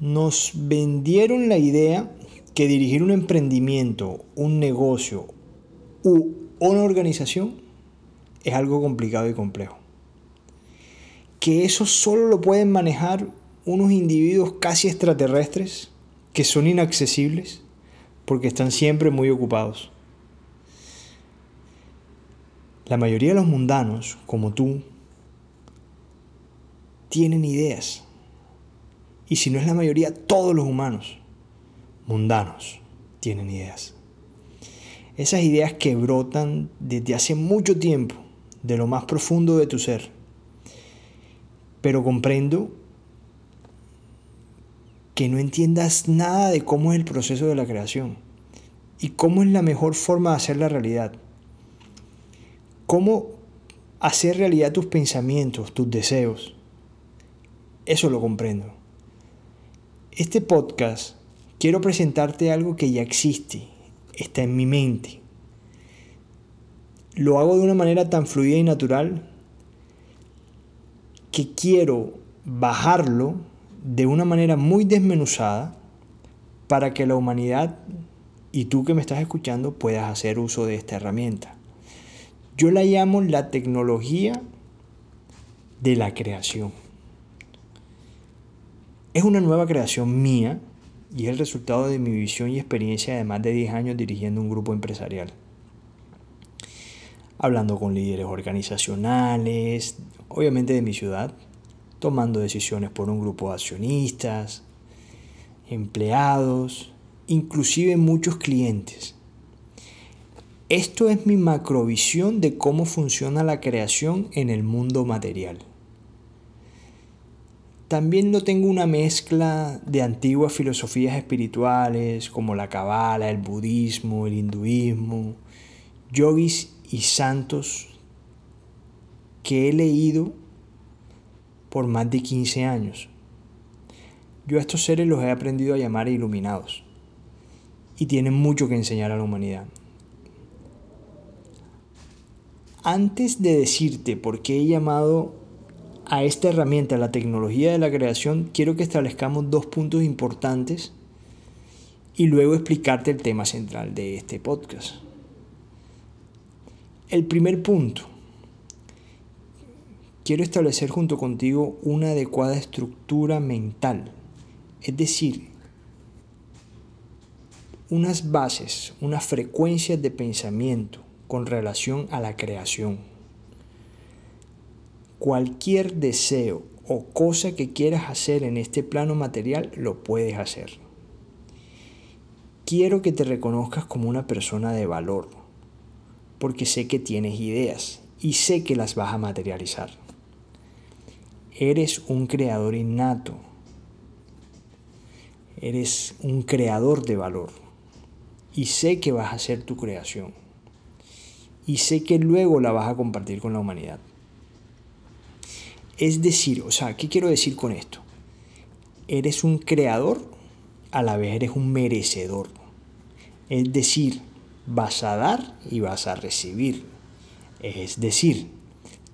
nos vendieron la idea que dirigir un emprendimiento, un negocio u una organización es algo complicado y complejo. Que eso solo lo pueden manejar unos individuos casi extraterrestres que son inaccesibles porque están siempre muy ocupados. La mayoría de los mundanos, como tú, tienen ideas. Y si no es la mayoría, todos los humanos mundanos tienen ideas. Esas ideas que brotan desde hace mucho tiempo, de lo más profundo de tu ser. Pero comprendo que no entiendas nada de cómo es el proceso de la creación y cómo es la mejor forma de hacer la realidad. Cómo hacer realidad tus pensamientos, tus deseos. Eso lo comprendo. Este podcast quiero presentarte algo que ya existe, está en mi mente. Lo hago de una manera tan fluida y natural que quiero bajarlo de una manera muy desmenuzada para que la humanidad y tú que me estás escuchando puedas hacer uso de esta herramienta. Yo la llamo la tecnología de la creación. Es una nueva creación mía y es el resultado de mi visión y experiencia de más de 10 años dirigiendo un grupo empresarial. Hablando con líderes organizacionales, obviamente de mi ciudad, tomando decisiones por un grupo de accionistas, empleados, inclusive muchos clientes. Esto es mi macrovisión de cómo funciona la creación en el mundo material. También no tengo una mezcla de antiguas filosofías espirituales como la Kabbalah, el budismo, el hinduismo, yogis y santos que he leído por más de 15 años. Yo a estos seres los he aprendido a llamar iluminados y tienen mucho que enseñar a la humanidad. Antes de decirte por qué he llamado a esta herramienta, la tecnología de la creación, quiero que establezcamos dos puntos importantes y luego explicarte el tema central de este podcast. El primer punto quiero establecer junto contigo una adecuada estructura mental, es decir, unas bases, unas frecuencias de pensamiento con relación a la creación. Cualquier deseo o cosa que quieras hacer en este plano material, lo puedes hacer. Quiero que te reconozcas como una persona de valor, porque sé que tienes ideas y sé que las vas a materializar. Eres un creador innato. Eres un creador de valor. Y sé que vas a hacer tu creación. Y sé que luego la vas a compartir con la humanidad. Es decir, o sea, ¿qué quiero decir con esto? Eres un creador, a la vez eres un merecedor. Es decir, vas a dar y vas a recibir. Es decir,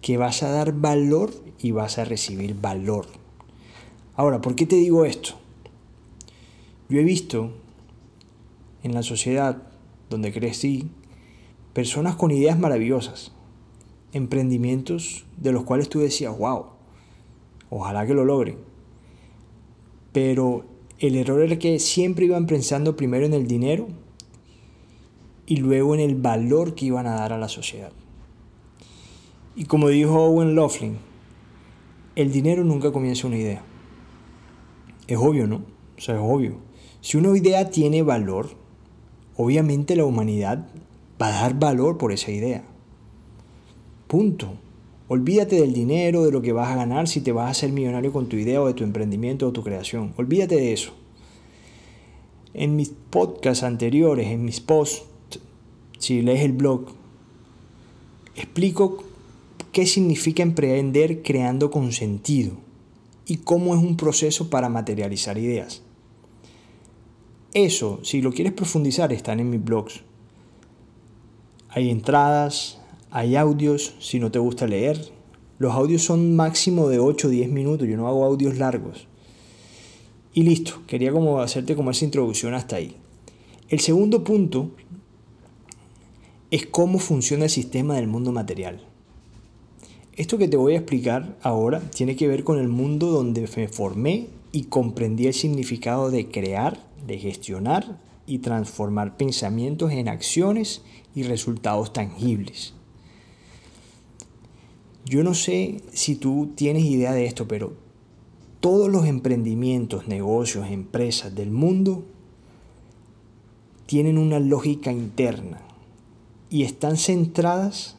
que vas a dar valor y vas a recibir valor. Ahora, ¿por qué te digo esto? Yo he visto en la sociedad donde crecí personas con ideas maravillosas, emprendimientos de los cuales tú decías, wow, ojalá que lo logren. Pero el error era que siempre iban pensando primero en el dinero y luego en el valor que iban a dar a la sociedad. Y como dijo Owen Laughlin, el dinero nunca comienza una idea. Es obvio, ¿no? O sea, es obvio. Si una idea tiene valor, obviamente la humanidad va a dar valor por esa idea. Punto. Olvídate del dinero, de lo que vas a ganar, si te vas a hacer millonario con tu idea o de tu emprendimiento o tu creación. Olvídate de eso. En mis podcasts anteriores, en mis posts, si lees el blog, explico qué significa emprender creando con sentido y cómo es un proceso para materializar ideas. Eso, si lo quieres profundizar, están en mis blogs. Hay entradas, hay audios, si no te gusta leer. Los audios son máximo de 8 o 10 minutos, yo no hago audios largos. Y listo, quería como hacerte como esa introducción hasta ahí. El segundo punto es cómo funciona el sistema del mundo material. Esto que te voy a explicar ahora tiene que ver con el mundo donde me formé y comprendí el significado de crear, de gestionar y transformar pensamientos en acciones y resultados tangibles. Yo no sé si tú tienes idea de esto, pero todos los emprendimientos, negocios, empresas del mundo tienen una lógica interna y están centradas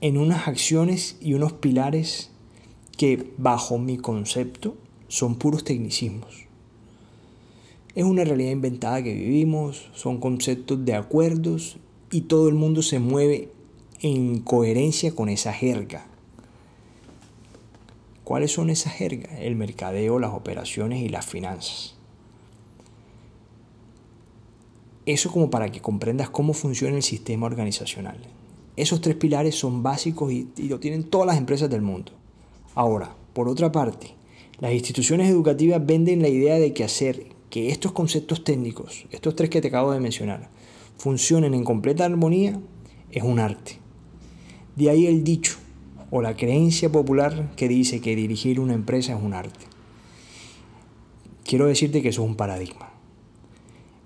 en unas acciones y unos pilares que bajo mi concepto son puros tecnicismos. Es una realidad inventada que vivimos, son conceptos de acuerdos y todo el mundo se mueve en coherencia con esa jerga. ¿Cuáles son esas jergas? El mercadeo, las operaciones y las finanzas. Eso como para que comprendas cómo funciona el sistema organizacional. Esos tres pilares son básicos y, lo tienen todas las empresas del mundo. Ahora, por otra parte, las instituciones educativas venden la idea de que hacer que estos conceptos técnicos, estos tres que te acabo de mencionar, funcionen en completa armonía es un arte. De ahí el dicho o la creencia popular que dice que dirigir una empresa es un arte. Quiero decirte que eso es un paradigma.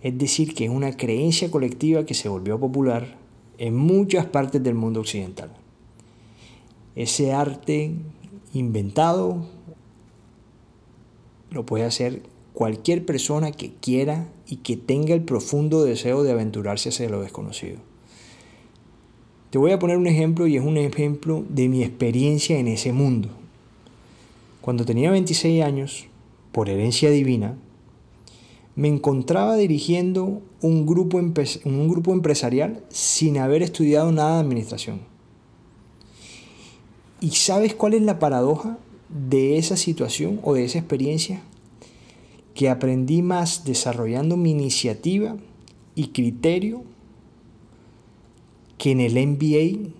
Es decir, que es una creencia colectiva que se volvió popular en muchas partes del mundo occidental. Ese arte inventado lo puede hacer cualquier persona que quiera y que tenga el profundo deseo de aventurarse hacia lo desconocido. Te voy a poner un ejemplo y es un ejemplo de mi experiencia en ese mundo. Cuando tenía 26 años, por herencia divina, me encontraba dirigiendo un grupo, un grupo empresarial sin haber estudiado nada de administración. ¿Y sabes cuál es la paradoja de esa situación o de esa experiencia? Que aprendí más desarrollando mi iniciativa y criterio que en el MBA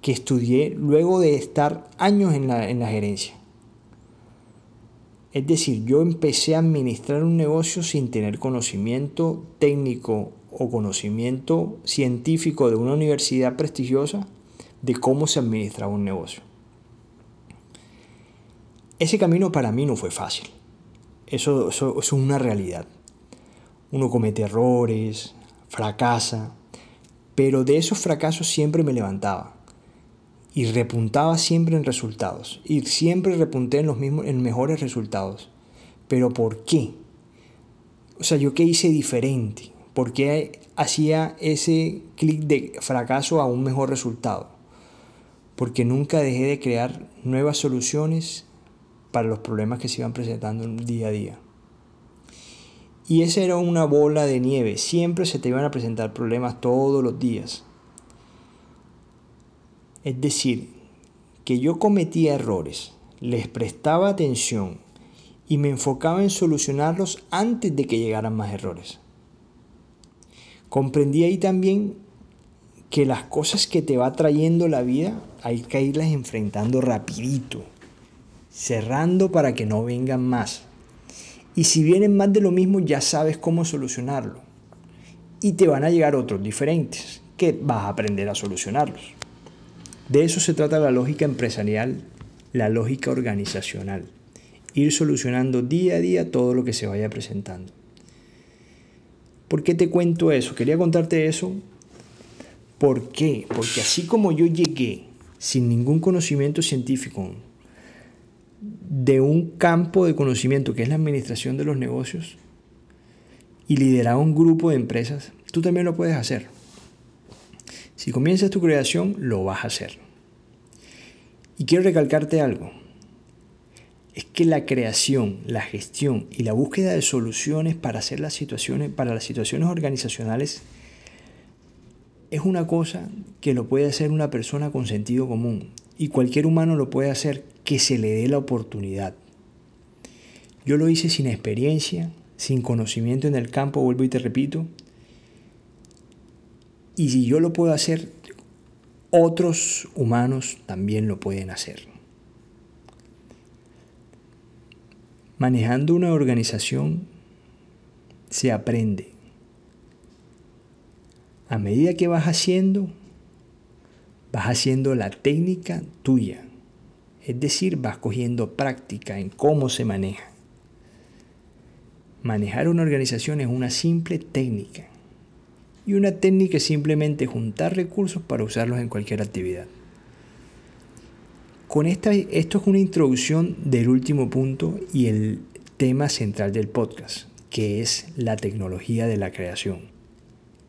que estudié luego de estar años en la, en la gerencia. Es decir, yo empecé a administrar un negocio sin tener conocimiento técnico o conocimiento científico de una universidad prestigiosa de cómo se administraba un negocio. Ese camino para mí no fue fácil. Eso, eso, es una realidad. Uno comete errores, fracasa, pero de esos fracasos siempre me levantaba y repuntaba siempre en resultados. Y siempre repunté en los mismos, en mejores resultados. Pero ¿por qué? O sea, ¿yo qué hice diferente? ¿Por qué hacía ese clic de fracaso a un mejor resultado? Porque nunca dejé de crear nuevas soluciones para los problemas que se iban presentando día a día. Y esa era una bola de nieve. Siempre se te iban a presentar problemas todos los días. Es decir, que yo cometía errores, les prestaba atención y me enfocaba en solucionarlos antes de que llegaran más errores. Comprendí ahí también que las cosas que te va trayendo la vida hay que irlas enfrentando rapidito, cerrando para que no vengan más. Y si vienen más de lo mismo ya sabes cómo solucionarlo. Y te van a llegar otros diferentes que vas a aprender a solucionarlos. De eso se trata la lógica empresarial, la lógica organizacional. Ir solucionando día a día todo lo que se vaya presentando. ¿Por qué te cuento eso? Quería contarte eso. ¿Por qué? Porque así como yo llegué sin ningún conocimiento científico de un campo de conocimiento que es la administración de los negocios y lideraba un grupo de empresas, tú también lo puedes hacer. Si comienzas tu creación, lo vas a hacer. Y quiero recalcarte algo. Es que la creación, la gestión y la búsqueda de soluciones para hacer las situaciones, para las situaciones organizacionales, es una cosa que lo puede hacer una persona con sentido común. Y cualquier humano lo puede hacer que se le dé la oportunidad. Yo lo hice sin experiencia, sin conocimiento en el campo, vuelvo y te repito, y si yo lo puedo hacer, otros humanos también lo pueden hacer. Manejando una organización se aprende. A medida que vas haciendo, vas haciendo la técnica tuya. Es decir, vas cogiendo práctica en cómo se maneja. Manejar una organización es una simple técnica. Y una técnica es simplemente juntar recursos para usarlos en cualquier actividad. Con esta, esto es una introducción del último punto y el tema central del podcast, que es la tecnología de la creación.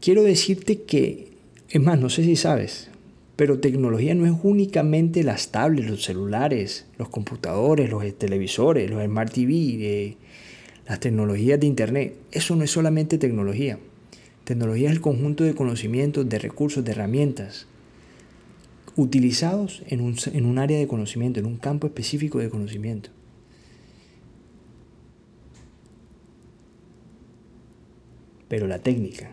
Quiero decirte que, es más, no sé si sabes, pero tecnología no es únicamente las tablets, los celulares, los computadores, los televisores, los smart TV, las tecnologías de Internet. Eso no es solamente tecnología. Tecnología es el conjunto de conocimientos, de recursos, de herramientas utilizados en un, en un área de conocimiento, en un campo específico de conocimiento. Pero la técnica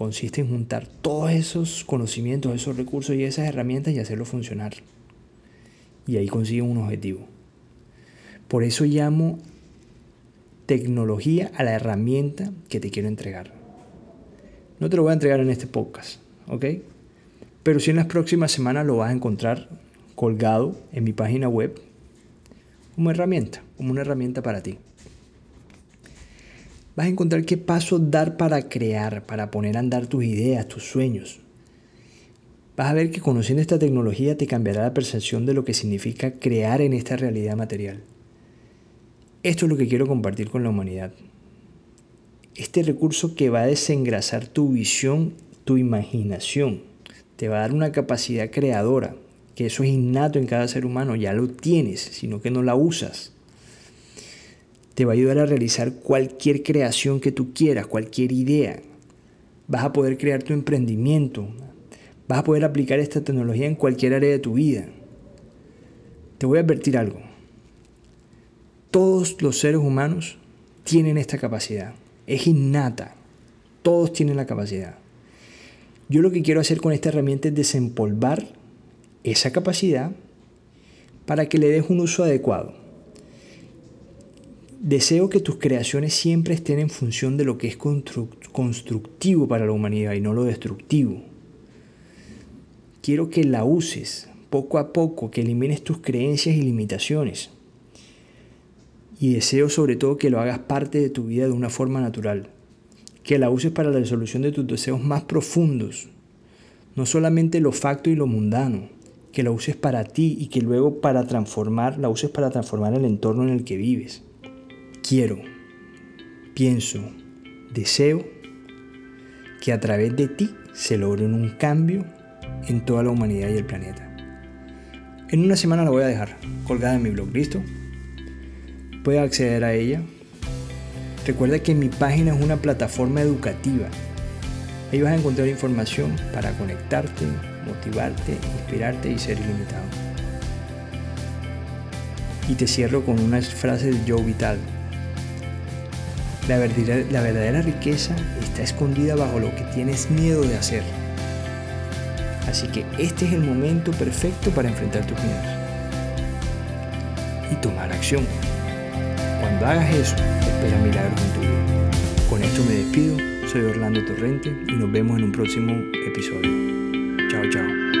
consiste en juntar todos esos conocimientos, esos recursos y esas herramientas y hacerlo funcionar. Y ahí consigue un objetivo. Por eso llamo tecnología a la herramienta que te quiero entregar. No te lo voy a entregar en este podcast, ¿ok? Pero si en las próximas semanas lo vas a encontrar colgado en mi página web como herramienta, como una herramienta para ti. Vas a encontrar qué paso dar para crear, para poner a andar tus ideas, tus sueños. Vas a ver que conociendo esta tecnología te cambiará la percepción de lo que significa crear en esta realidad material. Esto es lo que quiero compartir con la humanidad. Este recurso que va a desengrasar tu visión, tu imaginación, te va a dar una capacidad creadora, que eso es innato en cada ser humano, ya lo tienes, sino que no la usas. Te va a ayudar a realizar cualquier creación que tú quieras, cualquier idea. Vas a poder crear tu emprendimiento. Vas a poder aplicar esta tecnología en cualquier área de tu vida. Te voy a advertir algo. Todos los seres humanos tienen esta capacidad. Es innata. Todos tienen la capacidad. Yo lo que quiero hacer con esta herramienta es desempolvar esa capacidad para que le des un uso adecuado. Deseo que tus creaciones siempre estén en función de lo que es constructivo para la humanidad y no lo destructivo. Quiero que la uses poco a poco, que elimines tus creencias y limitaciones. Y deseo sobre todo que lo hagas parte de tu vida de una forma natural que la uses para la resolución de tus deseos más profundos, no solamente lo facto y lo mundano, que la uses para ti y que luego para transformar, la uses para transformar el entorno en el que vives. Quiero, pienso, deseo que a través de ti se logre un cambio en toda la humanidad y el planeta. En una semana la voy a dejar colgada en mi blog, ¿listo? Puedes acceder a ella Recuerda que mi página es una plataforma educativa. Ahí vas a encontrar información para conectarte, motivarte, inspirarte y ser ilimitado. Y te cierro con una frase de Joe Vital. La verdadera, riqueza está escondida bajo lo que tienes miedo de hacer. Así que este es el momento perfecto para enfrentar tus miedos y tomar acción. Cuando hagas eso, espera milagros en tu vida. Con esto me despido, soy Orlando Torrente y nos vemos en un próximo episodio. Chao, chao.